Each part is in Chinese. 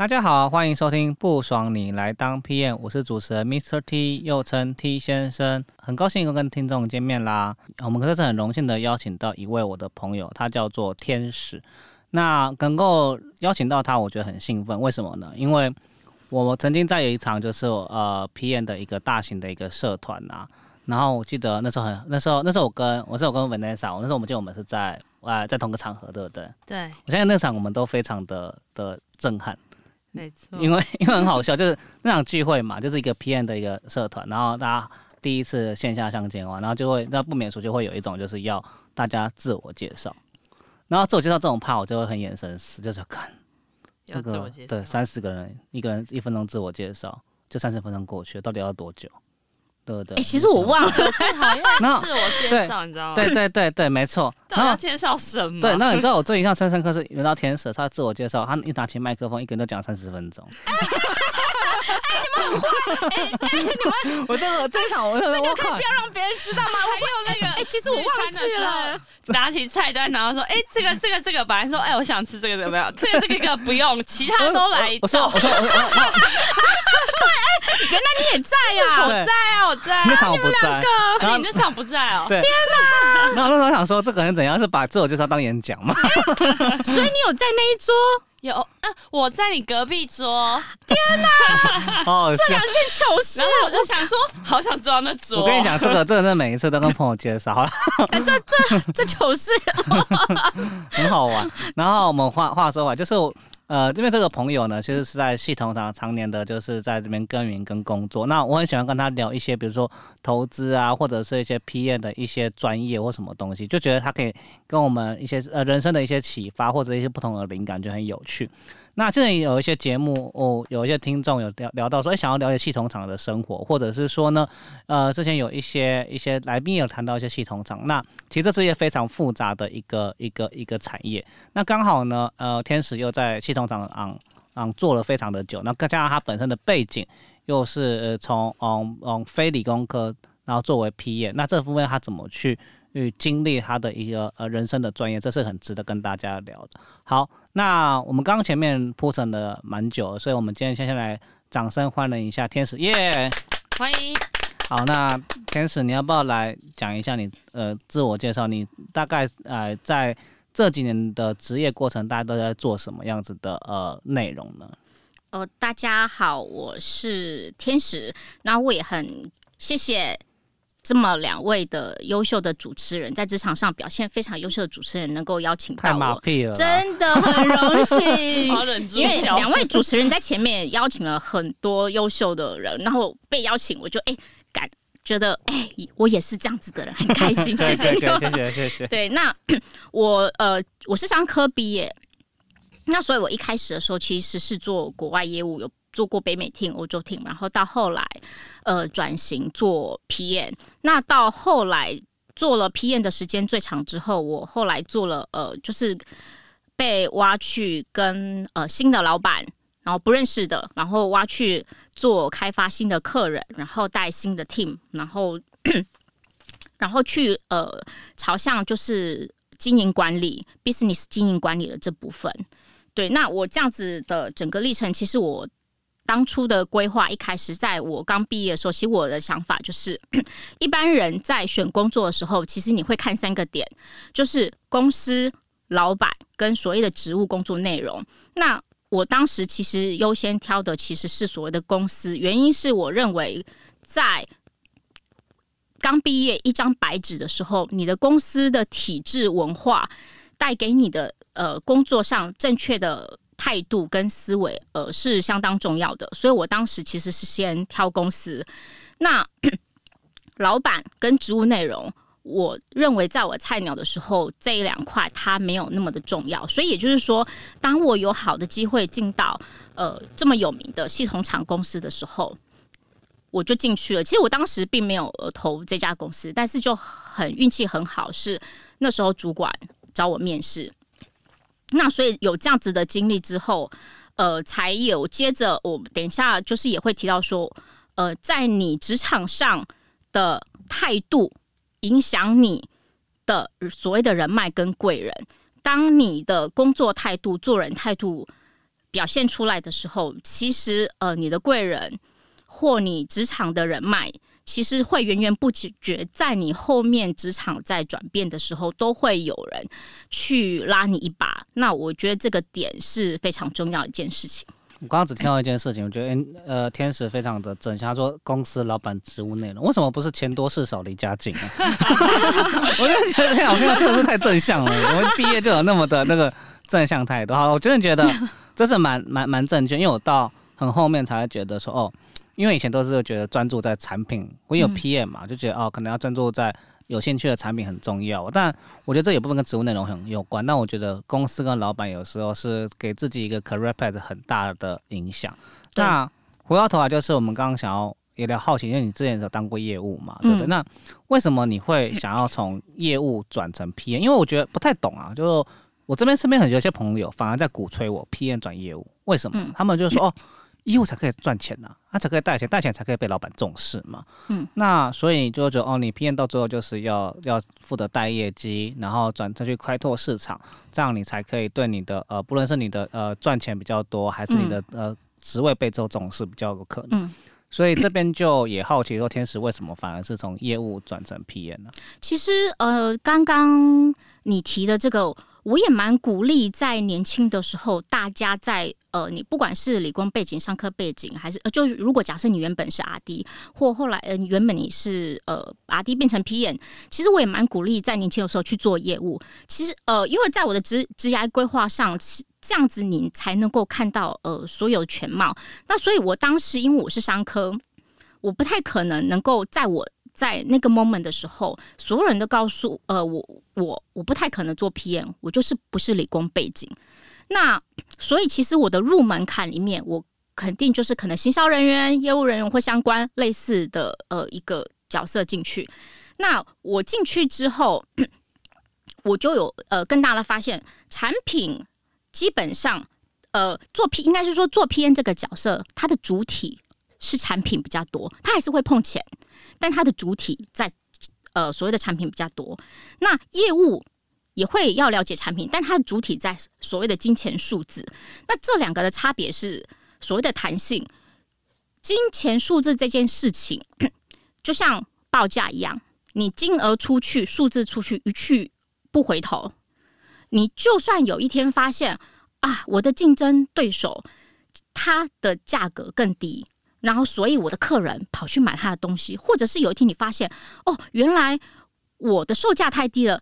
大家好，欢迎收听不爽你来当 PM，我是主持人 Mr. T，又称 T 先生，很高兴又跟听众见面啦。我们这次很荣幸的邀请到一位我的朋友，他叫做天使。那能够邀请到他，我觉得很兴奋。为什么呢？因为我曾经在有一场就是呃 PM 的一个大型的一个社团啊，然后我记得那时候很那时候那时候我跟我是我跟 Vanessa，我那时候我们记得我们是在呃在同个场合，对不对？对，我相信那场我们都非常的的震撼。没错，因为 因为很好笑，就是那场聚会嘛，就是一个 PM 的一个社团，然后大家第一次线下相见嘛，然后就会那不免俗就会有一种就是要大家自我介绍，然后自我介绍这种怕我就会很眼神死，就是看 那个对三十个人一个人一分钟自我介绍，就三十分钟过去，到底要多久？对对，哎，其实我忘了，最讨厌 自我介绍，你知道吗？对对对对，没错。然后介绍什么？对，那你知道我最印象深刻是轮到天使，他自我介绍，他一拿起麦克风，一个人都讲三十分钟。哎，你们很坏！哎，你们，我这个这场我这个可以不要让别人知道吗？还有那个，哎，其实我忘记了，拿起菜单，然后说，哎，这个这个这个，本来说，哎，我想吃这个怎么样？这个这个不用，其他都来。我说，我说，我说。原来你也在呀！我在啊，我在。那场我不在，然后你那场不在哦。天哪！然后那时候想说，这个人怎样是把自我介绍当演讲吗？所以你有在那一桌？有，嗯，我在你隔壁桌。天哪！哦，这两件糗事，我就想说，好想知道那桌。我跟你讲，这个，这个是每一次都跟朋友介绍。这这这糗事 很好玩。然后我们话话说回来，就是。呃，因为这个朋友呢，其实是在系统上常年的，就是在这边耕耘跟工作。那我很喜欢跟他聊一些，比如说投资啊，或者是一些 PM 的一些专业或什么东西，就觉得他可以跟我们一些呃人生的一些启发或者一些不同的灵感，就很有趣。那之前有一些节目哦，有一些听众有聊聊到说，哎，想要了解系统厂的生活，或者是说呢，呃，之前有一些一些来宾有谈到一些系统厂。那其实这是一个非常复杂的一个一个一个产业。那刚好呢，呃，天使又在系统厂啊啊做了非常的久，那再加上他本身的背景又是从嗯嗯非理工科，然后作为 P 业，那这部分他怎么去？去经历他的一个呃人生的专业，这是很值得跟大家聊的。好，那我们刚刚前面铺陈了蛮久，所以我们今天先下来掌声欢迎一下天使，耶！欢迎。好，那天使你要不要来讲一下你呃自我介绍？你大概呃在这几年的职业过程，大家都在做什么样子的呃内容呢？呃，大家好，我是天使，那我也很谢谢。这么两位的优秀的主持人，在职场上表现非常优秀的主持人，能够邀请到我，真的很荣幸。因为两位主持人在前面邀请了很多优秀的人，然后被邀请，我就哎感觉得哎，我也是这样子的人，很开心。谢谢你，谢谢谢谢。对，那 我呃，我是商科毕业，那所以我一开始的时候其实是做国外业务有。做过北美 team、欧洲 team，，然后到后来，呃，转型做 PM。那到后来做了 PM 的时间最长之后，我后来做了呃，就是被挖去跟呃新的老板，然后不认识的，然后挖去做开发新的客人，然后带新的 team，然后然后去呃朝向就是经营管理、business 经营管理的这部分。对，那我这样子的整个历程，其实我。当初的规划一开始，在我刚毕业的时候，其实我的想法就是，一般人在选工作的时候，其实你会看三个点，就是公司、老板跟所谓的职务工作内容。那我当时其实优先挑的其实是所谓的公司，原因是我认为在刚毕业一张白纸的时候，你的公司的体制文化带给你的呃工作上正确的。态度跟思维，呃，是相当重要的。所以我当时其实是先挑公司，那 老板跟职务内容，我认为在我菜鸟的时候，这一两块它没有那么的重要。所以也就是说，当我有好的机会进到呃这么有名的系统厂公司的时候，我就进去了。其实我当时并没有投这家公司，但是就很运气很好，是那时候主管找我面试。那所以有这样子的经历之后，呃，才有接着我等一下就是也会提到说，呃，在你职场上的态度影响你的所谓的人脉跟贵人。当你的工作态度、做人态度表现出来的时候，其实呃，你的贵人或你职场的人脉。其实会源源不绝，在你后面职场在转变的时候，都会有人去拉你一把。那我觉得这个点是非常重要一件事情。我刚刚只听到一件事情，我觉得呃，天使非常的正。他说公司老板职务内容，为什么不是钱多事少离家近啊？我就觉得太好笑，真的是太正向了。我们毕业就有那么的那个正向态度，好了，我真的觉得这是蛮蛮蛮正确。因为我到很后面才会觉得说，哦。因为以前都是觉得专注在产品，我有 PM 嘛，就觉得哦，可能要专注在有兴趣的产品很重要。但我觉得这也部分跟职务内容很有关。那我觉得公司跟老板有时候是给自己一个 career path 很大的影响。那回到头来就是我们刚刚想要有点好奇，因为你之前有当过业务嘛，对不对？那为什么你会想要从业务转成 PM？因为我觉得不太懂啊。就我这边身边很有些朋友反而在鼓吹我 PM 转业务，为什么？他们就说哦。业务才可以赚钱呐，他才可以带钱，带钱才可以被老板重视嘛。嗯，那所以就觉得哦，你 P N 到最后就是要要负责带业绩，然后转再去开拓市场，这样你才可以对你的呃，不论是你的呃赚钱比较多，还是你的呃职位被做重视比较有可能。嗯，所以这边就也好奇说，天使为什么反而是从业务转成 PM 呢？其实呃，刚刚你提的这个。我也蛮鼓励在年轻的时候，大家在呃，你不管是理工背景、商科背景，还是呃，就如果假设你原本是阿 D，或后来呃，原本你是呃阿 D 变成 P N，其实我也蛮鼓励在年轻的时候去做业务。其实呃，因为在我的职职业规划上，这样子你才能够看到呃所有全貌。那所以我当时因为我是商科，我不太可能能够在我。在那个 moment 的时候，所有人都告诉呃我我我不太可能做 PM，我就是不是理工背景。那所以其实我的入门槛里面，我肯定就是可能行销人员、业务人员或相关类似的呃一个角色进去。那我进去之后，我就有呃更大的发现，产品基本上呃做 P 应该是说做 PM 这个角色，它的主体。是产品比较多，它还是会碰钱，但它的主体在呃所谓的产品比较多。那业务也会要了解产品，但它的主体在所谓的金钱数字。那这两个的差别是所谓的弹性。金钱数字这件事情，就像报价一样，你金额出去，数字出去，一去不回头。你就算有一天发现啊，我的竞争对手他的价格更低。然后，所以我的客人跑去买他的东西，或者是有一天你发现，哦，原来我的售价太低了，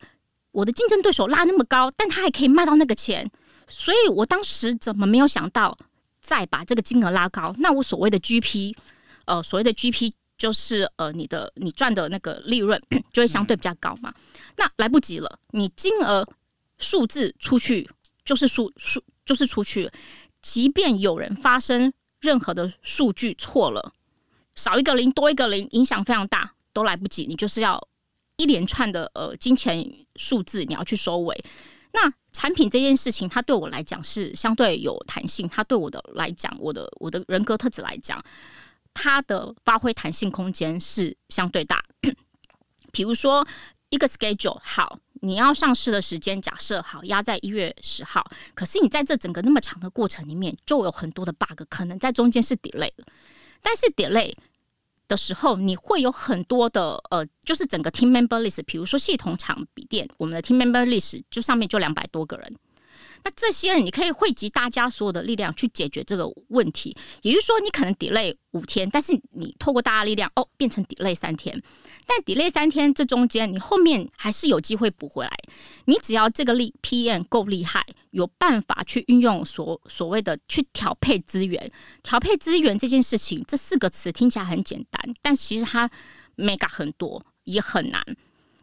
我的竞争对手拉那么高，但他还可以卖到那个钱，所以我当时怎么没有想到再把这个金额拉高？那我所谓的 GP，呃，所谓的 GP 就是呃，你的你赚的那个利润就会相对比较高嘛。那来不及了，你金额数字出去就是数数就是出去，即便有人发生。任何的数据错了，少一个零多一个零，影响非常大，都来不及。你就是要一连串的呃金钱数字，你要去收尾。那产品这件事情，它对我来讲是相对有弹性，它对我的来讲，我的我的人格特质来讲，它的发挥弹性空间是相对大。比如说一个 schedule 好。你要上市的时间假设好压在一月十号，可是你在这整个那么长的过程里面，就有很多的 bug，可能在中间是 delay 了。但是 delay 的时候，你会有很多的呃，就是整个 team member list，比如说系统厂笔电，我们的 team member list 就上面就两百多个人，那这些人你可以汇集大家所有的力量去解决这个问题。也就是说，你可能 delay 五天，但是你透过大家力量哦，变成 delay 三天。但 delay 三天这中间，你后面还是有机会补回来。你只要这个力 PM 够厉害，有办法去运用所所谓的去调配资源。调配资源这件事情，这四个词听起来很简单，但其实它 mega 很多，也很难。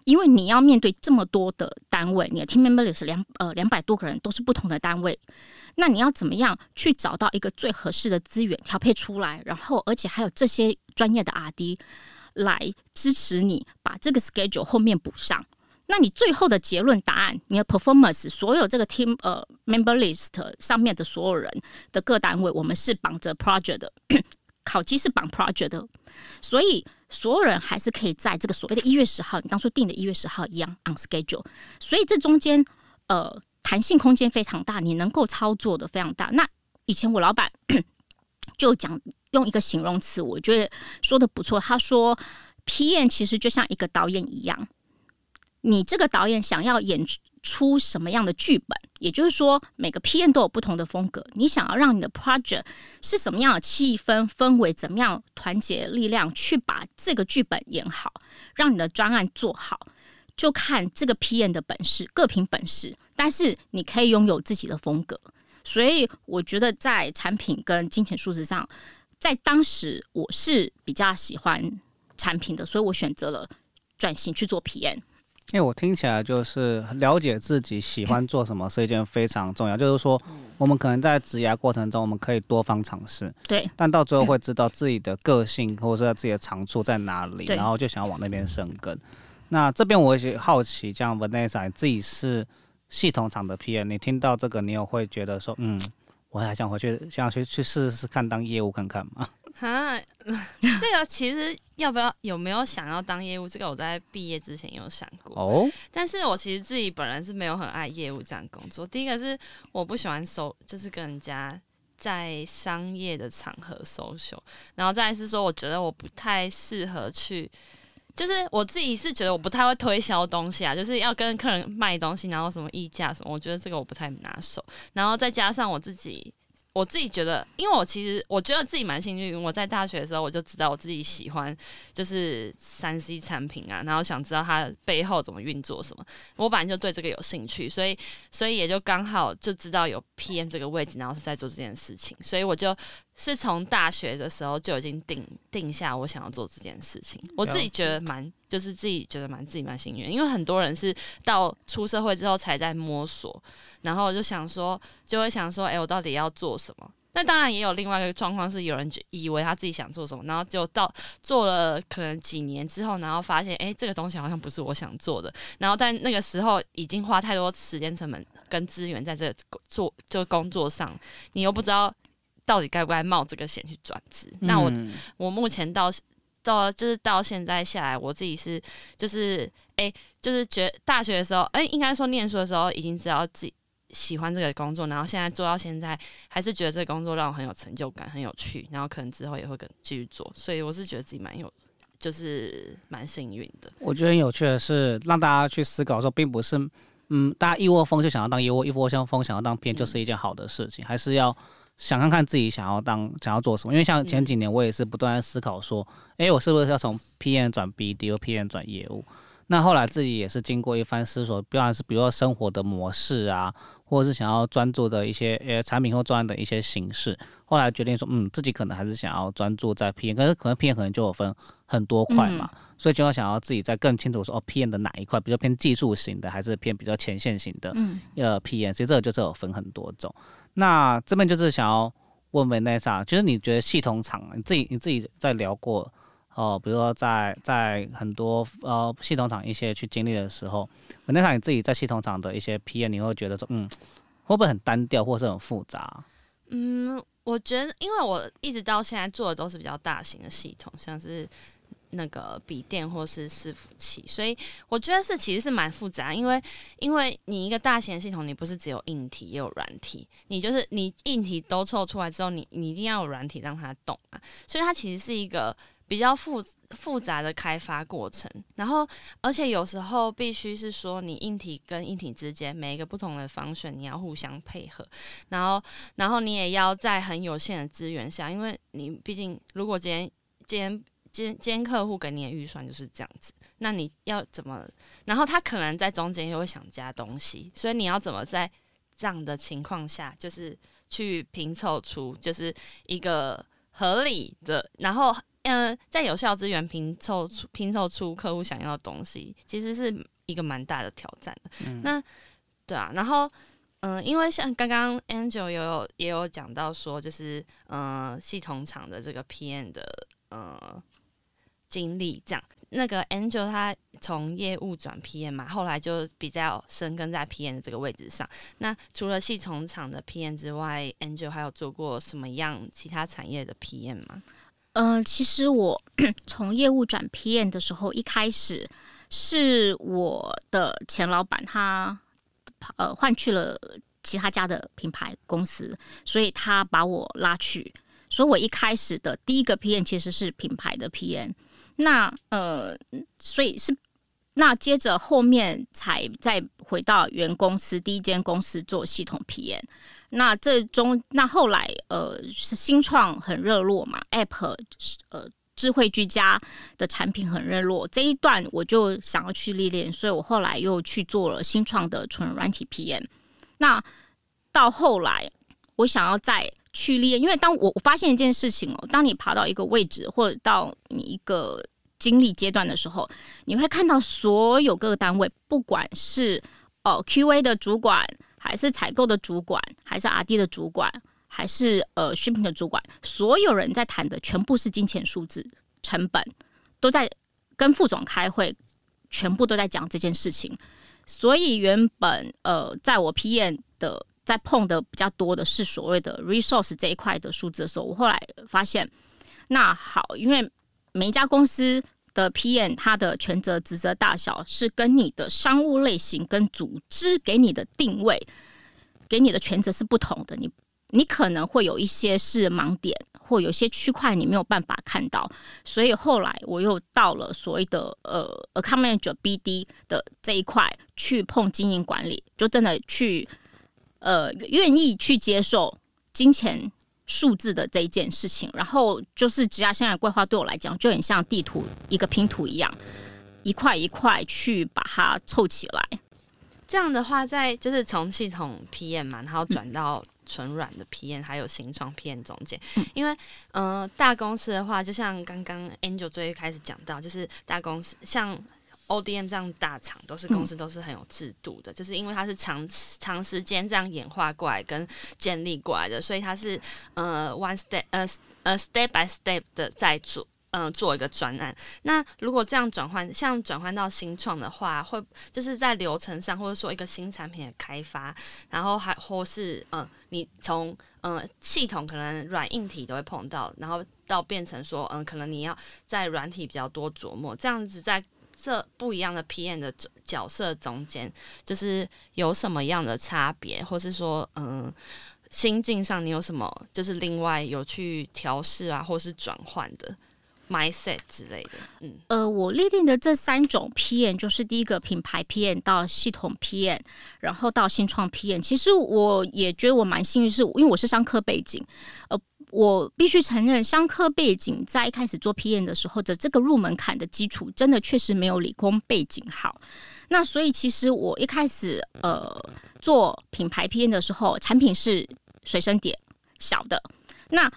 因为你要面对这么多的单位，你的 team member 是两呃两百多个人，都是不同的单位，那你要怎么样去找到一个最合适的资源调配出来？然后，而且还有这些专业的 RD。来支持你把这个 schedule 后面补上，那你最后的结论答案，你的 performance，所有这个 team 呃 member list 上面的所有人的各单位，我们是绑着 project 的，考绩是绑 project 的，所以所有人还是可以在这个所谓的一月十号，你当初定的一月十号一样 on schedule，所以这中间呃弹性空间非常大，你能够操作的非常大。那以前我老板 就讲。用一个形容词，我觉得说的不错。他说，PM 其实就像一个导演一样，你这个导演想要演出什么样的剧本，也就是说，每个 PM 都有不同的风格。你想要让你的 project 是什么样的气氛氛围，怎么样团结力量去把这个剧本演好，让你的专案做好，就看这个 PM 的本事，各凭本事。但是你可以拥有自己的风格，所以我觉得在产品跟金钱数字上。在当时，我是比较喜欢产品的，所以我选择了转型去做 PM。因为我听起来就是了解自己喜欢做什么是一件非常重要。就是说，我们可能在职涯过程中，我们可以多方尝试，对，但到最后会知道自己的个性或者是自己的长处在哪里，然后就想要往那边生根。那这边我也好奇，像 Vanessa 自己是系统厂的 PM，你听到这个，你有会觉得说，嗯？我还想回去，想去去试试看当业务看看嘛。哈，这个其实要不要有没有想要当业务？这个我在毕业之前有想过哦。但是我其实自己本人是没有很爱业务这样工作。第一个是我不喜欢收，就是跟人家在商业的场合收手。然后再是说，我觉得我不太适合去。就是我自己是觉得我不太会推销东西啊，就是要跟客人卖东西，然后什么溢价什么，我觉得这个我不太拿手。然后再加上我自己。我自己觉得，因为我其实我觉得自己蛮幸运。我在大学的时候，我就知道我自己喜欢就是三 C 产品啊，然后想知道它背后怎么运作什么。我本来就对这个有兴趣，所以所以也就刚好就知道有 PM 这个位置，然后是在做这件事情。所以我就是从大学的时候就已经定定下我想要做这件事情。我自己觉得蛮就是自己觉得蛮自己蛮幸运，因为很多人是到出社会之后才在摸索，然后就想说就会想说，哎，我到底要做。什么？那当然也有另外一个状况，是有人以为他自己想做什么，然后就到做了可能几年之后，然后发现，哎，这个东西好像不是我想做的。然后但那个时候已经花太多时间成本跟资源在这做这工作上，你又不知道到底该不该冒这个险去转职。那我我目前到到就是到现在下来，我自己是就是哎，就是觉大学的时候，哎，应该说念书的时候已经知道自己。喜欢这个工作，然后现在做到现在，还是觉得这个工作让我很有成就感，很有趣。然后可能之后也会跟继续做，所以我是觉得自己蛮有，就是蛮幸运的。我觉得很有趣的是，让大家去思考说，并不是，嗯，大家一窝蜂就想要当一窝一窝蜂想要当编，就是一件好的事情，还是要想看看自己想要当想要做什么。因为像前几年，我也是不断在思考说，哎，我是不是要从 PM 转 BD 或 PM 转业务？那后来自己也是经过一番思索，不管是比如说生活的模式啊。或者是想要专注的一些呃产品或专案的一些形式，后来决定说，嗯，自己可能还是想要专注在 PM，可是可能 PM 可能就有分很多块嘛，所以就要想要自己再更清楚说，哦，PM 的哪一块比较偏技术型的，还是偏比较前线型的，嗯呃，PM，其实这个就是有分很多种。那这边就是想要问问 Nessa，就是你觉得系统厂，你自己你自己在聊过？哦，比如说在在很多呃系统厂一些去经历的时候，那场你自己在系统厂的一些 PM，你会觉得说，嗯，会不会很单调，或是很复杂？嗯，我觉得，因为我一直到现在做的都是比较大型的系统，像是。那个笔电或是伺服器，所以我觉得是其实是蛮复杂，因为因为你一个大型系统，你不是只有硬体也有软体，你就是你硬体都凑出来之后，你你一定要有软体让它动啊，所以它其实是一个比较复复杂的开发过程，然后而且有时候必须是说你硬体跟硬体之间每一个不同的方选你要互相配合，然后然后你也要在很有限的资源下，因为你毕竟如果今天今天今今天客户给你的预算就是这样子，那你要怎么？然后他可能在中间又会想加东西，所以你要怎么在这样的情况下，就是去拼凑出就是一个合理的，然后。嗯，在有效资源拼凑出拼凑出客户想要的东西，其实是一个蛮大的挑战的。那对啊，然后嗯，因为像刚刚 Angel 也有也有讲到说，就是嗯，系统厂的这个 PM 的呃经历，这样那个 Angel 他从业务转 PM 嘛，后来就比较深耕在 PM 这个位置上。那除了系统厂的 PM 之外，Angel 还有做过什么样其他产业的 PM 吗？嗯，其实我 从业务转 PM 的时候，一开始是我的前老板他呃换去了其他家的品牌公司，所以他把我拉去，所以我一开始的第一个 PM 其实是品牌的 PM。那呃，所以是那接着后面才再回到原公司第一间公司做系统 PM。那这中，那后来呃新创很热络嘛，App 呃智慧居家的产品很热络，这一段我就想要去历练，所以我后来又去做了新创的纯软体 PM。那到后来，我想要再去练，因为当我我发现一件事情哦，当你爬到一个位置或者到你一个经历阶段的时候，你会看到所有各个单位，不管是哦 QA 的主管。还是采购的主管，还是 R D 的主管，还是呃 shipping 的主管，所有人在谈的全部是金钱数字、成本，都在跟副总开会，全部都在讲这件事情。所以原本呃，在我 P N 的在碰的比较多的是所谓的 resource 这一块的数字的时候，我后来发现，那好，因为每一家公司。的 PM，它的权责职责大小是跟你的商务类型跟组织给你的定位，给你的权责是不同的。你你可能会有一些是盲点，或有些区块你没有办法看到。所以后来我又到了所谓的呃 account manager BD 的这一块去碰经营管理，就真的去呃愿意去接受金钱。数字的这一件事情，然后就是只要现在规划对我来讲就很像地图一个拼图一样，一块一块去把它凑起来。这样的话，在就是从系统 PM 嘛，然后转到纯软的 PM，还有新创 PM 中间，因为呃大公司的话，就像刚刚 Angel 最开始讲到，就是大公司像。ODM 这样大厂都是公司都是很有制度的，就是因为它是长长时间这样演化过来跟建立过来的，所以它是呃 one step 呃呃 step by step 的在做嗯做一个专案。那如果这样转换，像转换到新创的话，会就是在流程上或者说一个新产品的开发，然后还或是嗯你从嗯系统可能软硬体都会碰到，然后到变成说嗯可能你要在软体比较多琢磨，这样子在。这不一样的 PM 的角色中间，就是有什么样的差别，或是说，嗯，心境上你有什么，就是另外有去调试啊，或是转换的 mindset 之类的。嗯，呃，我列定的这三种 PM，就是第一个品牌 PM 到系统 PM，然后到新创 PM。其实我也觉得我蛮幸运，是因为我是商科背景，呃。我必须承认，商科背景在一开始做 PM 的时候的这个入门槛的基础，真的确实没有理工背景好。那所以其实我一开始呃做品牌 PM 的时候，产品是随身碟小的。那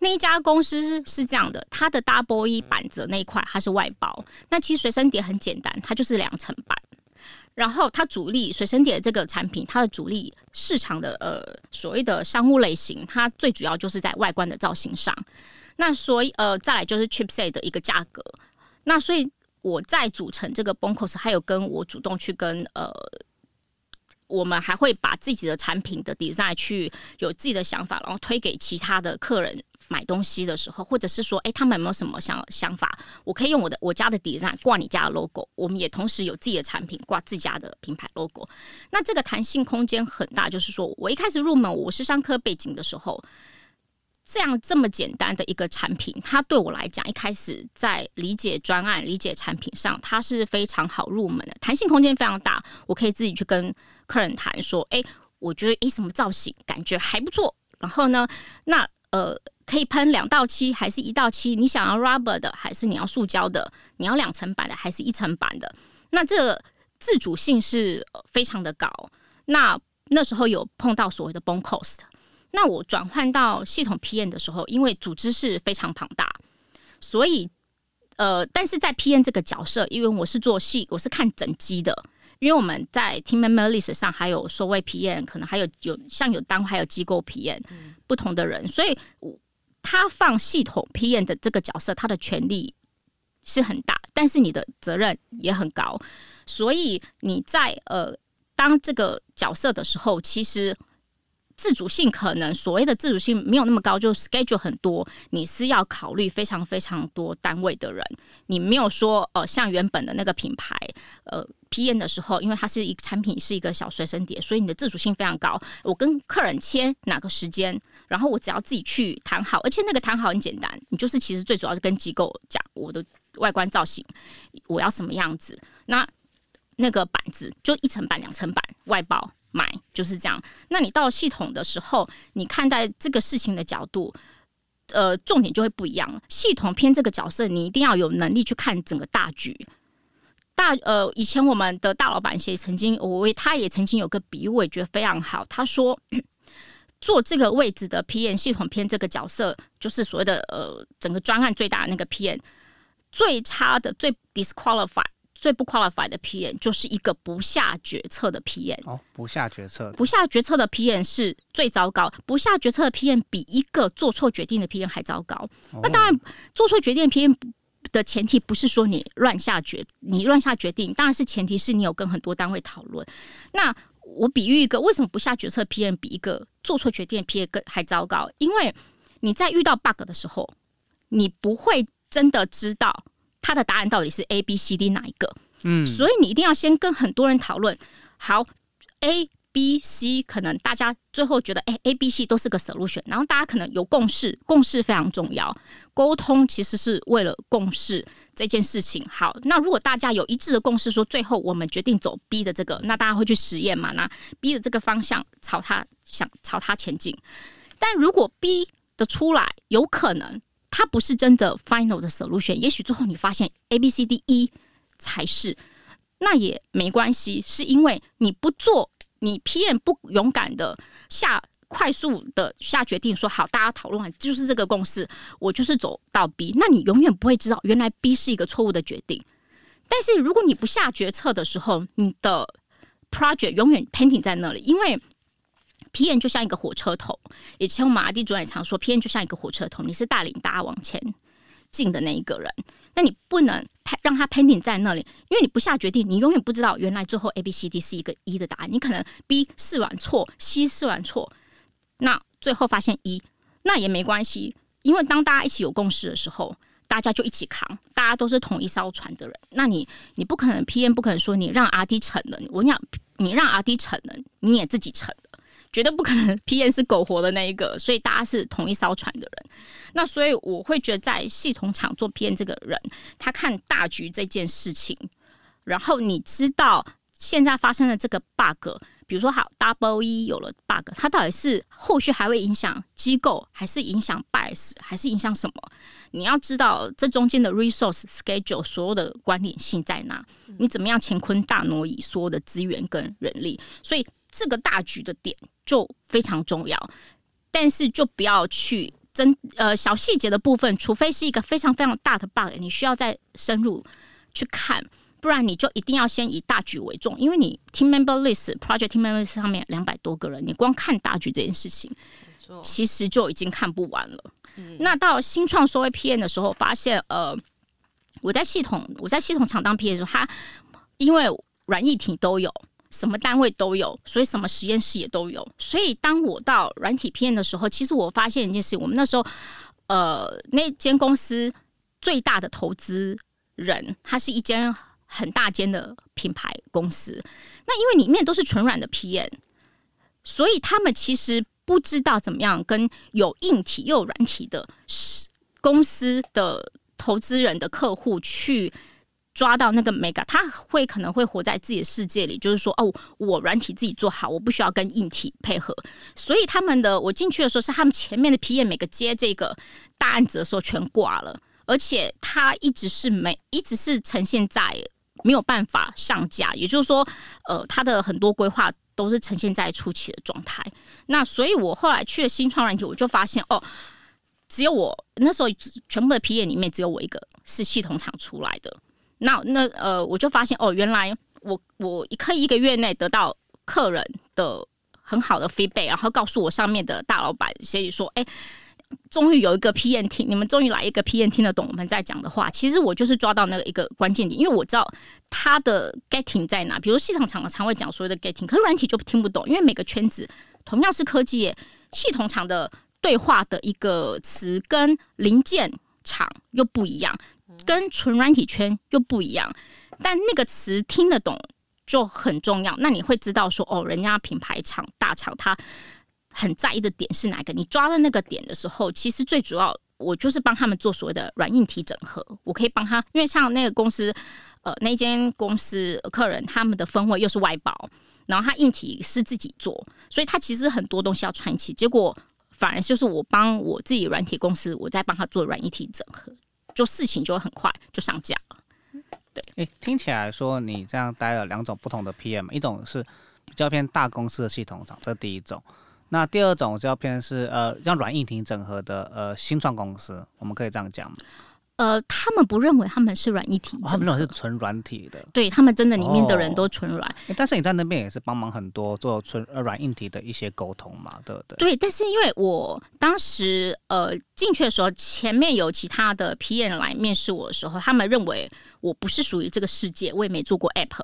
那一家公司是这样的，它的 Double E 板子那一块它是外包。那其实随身碟很简单，它就是两层板。然后它主力随身碟这个产品，它的主力市场的呃所谓的商务类型，它最主要就是在外观的造型上。那所以呃再来就是 chipset 的一个价格。那所以我在组成这个 Bonkos，还有跟我主动去跟呃，我们还会把自己的产品的 design 去有自己的想法，然后推给其他的客人。买东西的时候，或者是说，哎，他们有没有什么想想法？我可以用我的我家的 design 挂你家的 logo，我们也同时有自己的产品挂自家的品牌 logo。那这个弹性空间很大，就是说我一开始入门，我是商科背景的时候，这样这么简单的一个产品，它对我来讲，一开始在理解专案、理解产品上，它是非常好入门的，弹性空间非常大，我可以自己去跟客人谈说，哎，我觉得诶什么造型感觉还不错，然后呢，那呃可以喷两到七还是一到七？你想要 rubber 的还是你要塑胶的？你要两层板的还是一层板的？那这自主性是非常的高。那那时候有碰到所谓的 bone cost。那我转换到系统 PM 的时候，因为组织是非常庞大，所以呃，但是在 PM 这个角色，因为我是做系，我是看整机的，因为我们在 Team Member List 上还有所谓 PM，可能还有有像有单位还有机构 PM，不同的人，所以他放系统 PM 的这个角色，他的权力是很大，但是你的责任也很高，所以你在呃当这个角色的时候，其实。自主性可能所谓的自主性没有那么高，就 schedule 很多，你是要考虑非常非常多单位的人，你没有说呃像原本的那个品牌呃 P N 的时候，因为它是一个产品是一个小随身碟，所以你的自主性非常高。我跟客人签哪个时间，然后我只要自己去谈好，而且那个谈好很简单，你就是其实最主要是跟机构讲我的外观造型我要什么样子，那那个板子就一层板两层板外包。买就是这样。那你到系统的时候，你看待这个事情的角度，呃，重点就会不一样了。系统偏这个角色，你一定要有能力去看整个大局。大呃，以前我们的大老板也曾经，我他也曾经有个比喻，我也觉得非常好。他说，做这个位置的 PM 系统偏这个角色，就是所谓的呃，整个专案最大的那个 PM，最差的最 disqualified。最不 qualified 的 PM 就是一个不下决策的 PM 哦，不下决策，不下决策的 PM 是最糟糕。不下决策的 PM 比一个做错决定的 PM 还糟糕。那当然，做错决定 PM 的前提不是说你乱下决，你乱下决定，当然是前提是你有跟很多单位讨论。那我比喻一个，为什么不下决策 PM 比一个做错决定的 PM 更还糟糕？因为你在遇到 bug 的时候，你不会真的知道。他的答案到底是 A、B、C、D 哪一个？嗯，所以你一定要先跟很多人讨论。好，A、B、C 可能大家最后觉得，哎，A、B、C 都是个 solution，然后大家可能有共识，共识非常重要。沟通其实是为了共识这件事情。好，那如果大家有一致的共识，说最后我们决定走 B 的这个，那大家会去实验嘛？那 B 的这个方向朝它想朝它前进。但如果 B 的出来，有可能。它不是真的 final 的 solution，也许最后你发现 A B C D E 才是，那也没关系，是因为你不做，你 PM 不勇敢的下快速的下决定，说好，大家讨论就是这个共识，我就是走到 B，那你永远不会知道原来 B 是一个错误的决定。但是如果你不下决策的时候，你的 project 永远 pending 在那里，因为。P N 就像一个火车头，以前我们阿弟主任常说，P N 就像一个火车头，你是带领大家往前进的那一个人。那你不能让他 pending 在那里，因为你不下决定，你永远不知道原来最后 A B C D 是一个一的答案。你可能 B 试完错，C 试完错，那最后发现一，那也没关系，因为当大家一起有共识的时候，大家就一起扛，大家都是同一艘船的人。那你你不可能 P N 不可能说你让阿弟沉了，我讲你让阿弟沉了，你也自己沉。绝对不可能，PM 是苟活的那一个，所以大家是同一艘船的人。那所以我会觉得，在系统厂做 P N 这个人，他看大局这件事情，然后你知道现在发生的这个 bug，比如说好 Double E 有了 bug，它到底是后续还会影响机构，还是影响 bias，还是影响什么？你要知道这中间的 resource schedule 所有的关联性在哪？你怎么样乾坤大挪移所有的资源跟人力？所以这个大局的点。就非常重要，但是就不要去真呃小细节的部分，除非是一个非常非常大的 bug，你需要再深入去看，不然你就一定要先以大局为重，因为你 team member list project team member list 上面两百多个人，你光看大局这件事情，其实就已经看不完了。那到新创收 A P N 的时候，发现呃，我在系统我在系统厂当 P 的时候，它因为软硬体都有。什么单位都有，所以什么实验室也都有。所以当我到软体片的时候，其实我发现一件事：我们那时候，呃，那间公司最大的投资人，它是一间很大间的品牌公司。那因为里面都是纯软的 PM，所以他们其实不知道怎么样跟有硬体又有软体的公司的投资人的客户去。抓到那个 mega，他会可能会活在自己的世界里，就是说，哦，我软体自己做好，我不需要跟硬体配合。所以他们的我进去的时候，是他们前面的 PM 每个接这个大案子的时候全挂了，而且他一直是没，一直是呈现在没有办法上架，也就是说，呃，他的很多规划都是呈现在初期的状态。那所以我后来去了新创软体，我就发现，哦，只有我那时候全部的 PM 里面只有我一个是系统厂出来的。那那呃，我就发现哦，原来我我可以一个月内得到客人的很好的 feedback，然后告诉我上面的大老板，所以说，哎，终于有一个 PM 听，你们终于来一个 PM 听得懂我们在讲的话。其实我就是抓到那个一个关键点，因为我知道他的 getting 在哪。比如系统厂常会讲所谓的 getting，可是软体就听不懂，因为每个圈子同样是科技，系统厂的对话的一个词跟零件厂又不一样。跟纯软体圈又不一样，但那个词听得懂就很重要。那你会知道说，哦，人家品牌厂大厂他很在意的点是哪个？你抓了那个点的时候，其实最主要我就是帮他们做所谓的软硬体整合。我可以帮他，因为像那个公司，呃，那间公司客人他们的分位又是外包，然后他硬体是自己做，所以他其实很多东西要串起。结果反而就是我帮我自己软体公司，我在帮他做软硬体整合。就事情就会很快就上架了，对。诶，听起来说你这样待了两种不同的 PM，一种是比较偏大公司的系统厂，这第一种。那第二种较偏是呃，像软硬体整合的呃新创公司，我们可以这样讲？呃，他们不认为他们是软一体，他们认为是纯软体的。对他们真的里面的人都纯软。但是你在那边也是帮忙很多做纯呃软硬体的一些沟通嘛，对不对？对，但是因为我当时呃进去的时候，前面有其他的 PM 来面试我的时候，他们认为我不是属于这个世界，我也没做过 App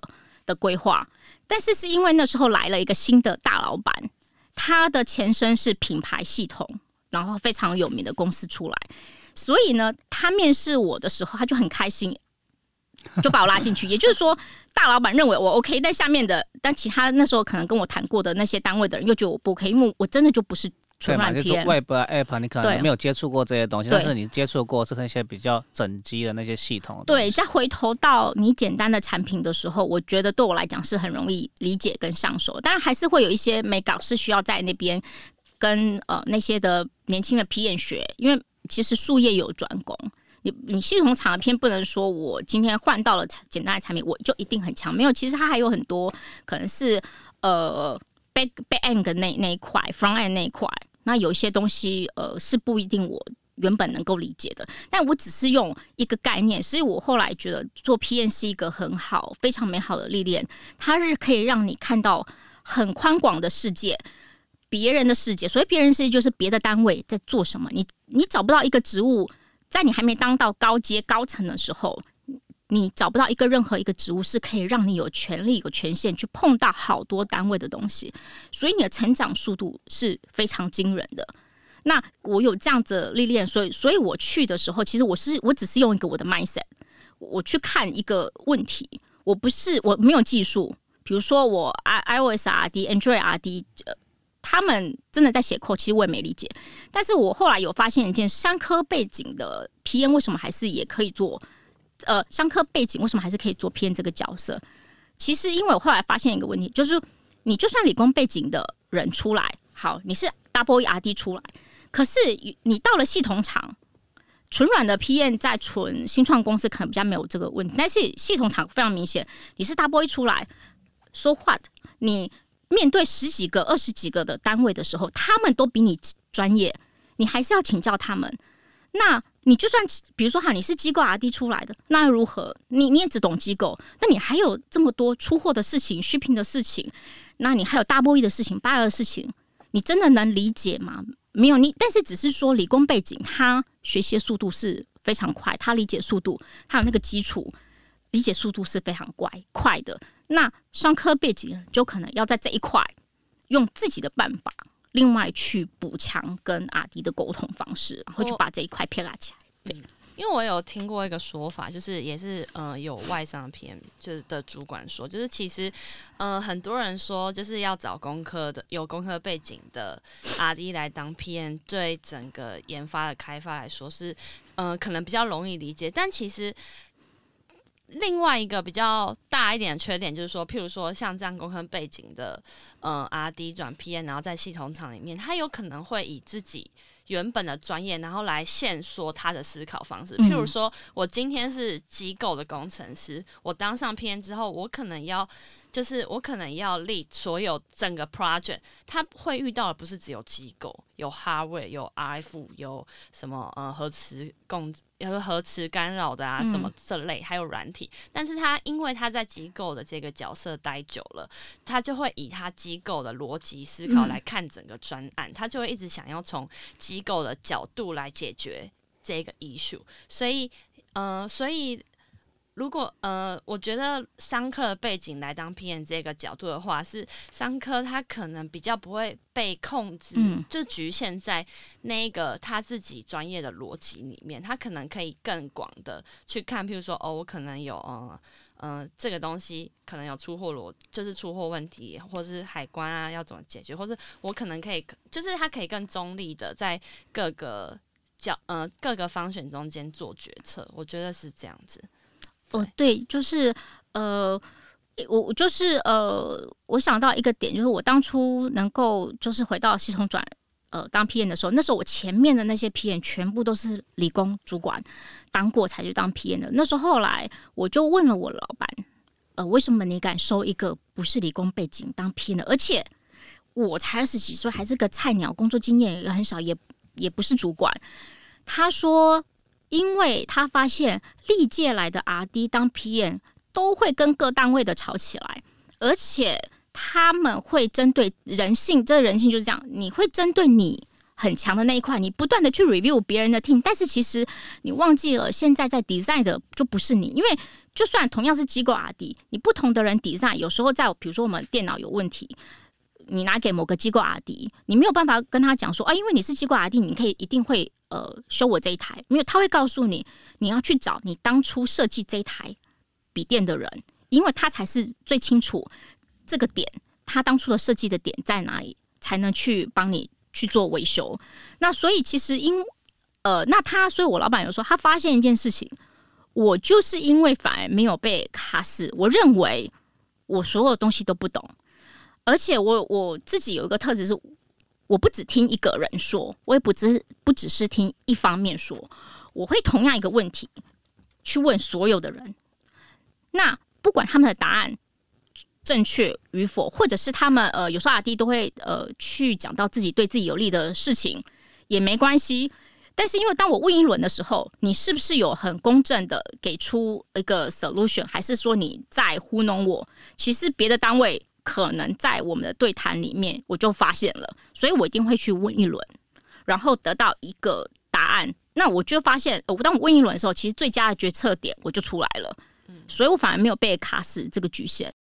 的规划。但是是因为那时候来了一个新的大老板，他的前身是品牌系统，然后非常有名的公司出来。所以呢，他面试我的时候，他就很开心，就把我拉进去。也就是说，大老板认为我 OK，但下面的，但其他那时候可能跟我谈过的那些单位的人又觉得我不 OK，因为我真的就不是纯软件。Web App 你可能没有接触过这些东西，但是你接触过是那些比较整机的那些系统。对，再回头到你简单的产品的时候，我觉得对我来讲是很容易理解跟上手。当然还是会有一些美稿是需要在那边跟呃那些的年轻的 PM 学，因为。其实术业有专攻，你你系统厂的偏不能说我今天换到了简单的产品，我就一定很强。没有，其实它还有很多可能是呃 back back end 那那一块，front end 那一块。那有一些东西呃是不一定我原本能够理解的，但我只是用一个概念。所以我后来觉得做 PM 是一个很好、非常美好的历练，它是可以让你看到很宽广的世界。别人的世界，所以别人世界就是别的单位在做什么。你你找不到一个职务，在你还没当到高阶高层的时候，你找不到一个任何一个职务是可以让你有权利有权限去碰到好多单位的东西。所以你的成长速度是非常惊人的。那我有这样子历练，所以所以我去的时候，其实我是我只是用一个我的 mindset，我去看一个问题，我不是我没有技术，比如说我 i iOS R D Android R D。他们真的在写扣，其实我也没理解。但是我后来有发现一件，商科背景的 P N 为什么还是也可以做？呃，商科背景为什么还是可以做 p n 这个角色？其实因为我后来发现一个问题，就是你就算理工背景的人出来，好，你是 Double ERD 出来，可是你到了系统厂，纯软的 P N 在纯新创公司可能比较没有这个问题，但是系统厂非常明显，你是 Double 出来，So what？你面对十几个、二十几个的单位的时候，他们都比你专业，你还是要请教他们。那你就算比如说哈，你是机构 R D 出来的，那如何？你你也只懂机构，那你还有这么多出货的事情、shipping 的事情，那你还有大波一的事情、八的事情，你真的能理解吗？没有你，但是只是说理工背景，他学习速度是非常快，他理解速度，还有那个基础理解速度是非常快快的。那商科背景就可能要在这一块用自己的办法，另外去补强跟阿迪的沟通方式，然后就把这一块撇拉起来。对，因为我有听过一个说法，就是也是呃有外商 PM 就是的主管说，就是其实呃很多人说就是要找工科的有工科背景的 RD 来当 PM，对整个研发的开发来说是呃可能比较容易理解，但其实。另外一个比较大一点的缺点就是说，譬如说像这样工科背景的，呃，R D 转 P N，然后在系统厂里面，他有可能会以自己原本的专业，然后来限缩他的思考方式。譬如说，我今天是机构的工程师，我当上 P N 之后，我可能要。就是我可能要立所有整个 project，他会遇到的不是只有机构，有 hardware，有 iF，有什么呃核磁共，有核磁干扰的啊，什么这类，还有软体。但是他因为他在机构的这个角色待久了，他就会以他机构的逻辑思考来看整个专案，他就会一直想要从机构的角度来解决这个 issue。所以，呃，所以。如果呃，我觉得商科的背景来当 PM 这个角度的话，是商科他可能比较不会被控制，就局限在那个他自己专业的逻辑里面，他可能可以更广的去看，譬如说，哦，我可能有呃呃这个东西可能有出货逻，就是出货问题，或是海关啊要怎么解决，或是我可能可以，就是他可以更中立的在各个角呃各个方选中间做决策，我觉得是这样子。哦，对，就是呃，我我就是呃，我想到一个点，就是我当初能够就是回到系统转呃当 PM 的时候，那时候我前面的那些 PM 全部都是理工主管当过才去当 PM 的。那时候后来我就问了我老板，呃，为什么你敢收一个不是理工背景当 PM 的？而且我才二十几岁，还是个菜鸟，工作经验也很少，也也不是主管。他说。因为他发现历届来的 R&D 当 PM 都会跟各单位的吵起来，而且他们会针对人性，这人性就是这样，你会针对你很强的那一块，你不断的去 review 别人的 team，但是其实你忘记了，现在在 design 的就不是你，因为就算同样是机构 R&D，你不同的人 design，有时候在比如说我们电脑有问题。你拿给某个机构 R D，你没有办法跟他讲说啊，因为你是机构 R D，你可以一定会呃修我这一台，没有，他会告诉你你要去找你当初设计这一台笔电的人，因为他才是最清楚这个点，他当初的设计的点在哪里，才能去帮你去做维修。那所以其实因呃，那他，所以我老板有说，他发现一件事情，我就是因为反而没有被卡死，我认为我所有东西都不懂。而且我我自己有一个特质是，我不只听一个人说，我也不只不只是听一方面说，我会同样一个问题去问所有的人。那不管他们的答案正确与否，或者是他们呃有时候阿弟都会呃去讲到自己对自己有利的事情，也没关系。但是因为当我问一轮的时候，你是不是有很公正的给出一个 solution，还是说你在糊弄我？其实别的单位。可能在我们的对谈里面，我就发现了，所以我一定会去问一轮，然后得到一个答案。那我就发现，我当我问一轮的时候，其实最佳的决策点我就出来了。嗯，所以我反而没有被卡死这个局限。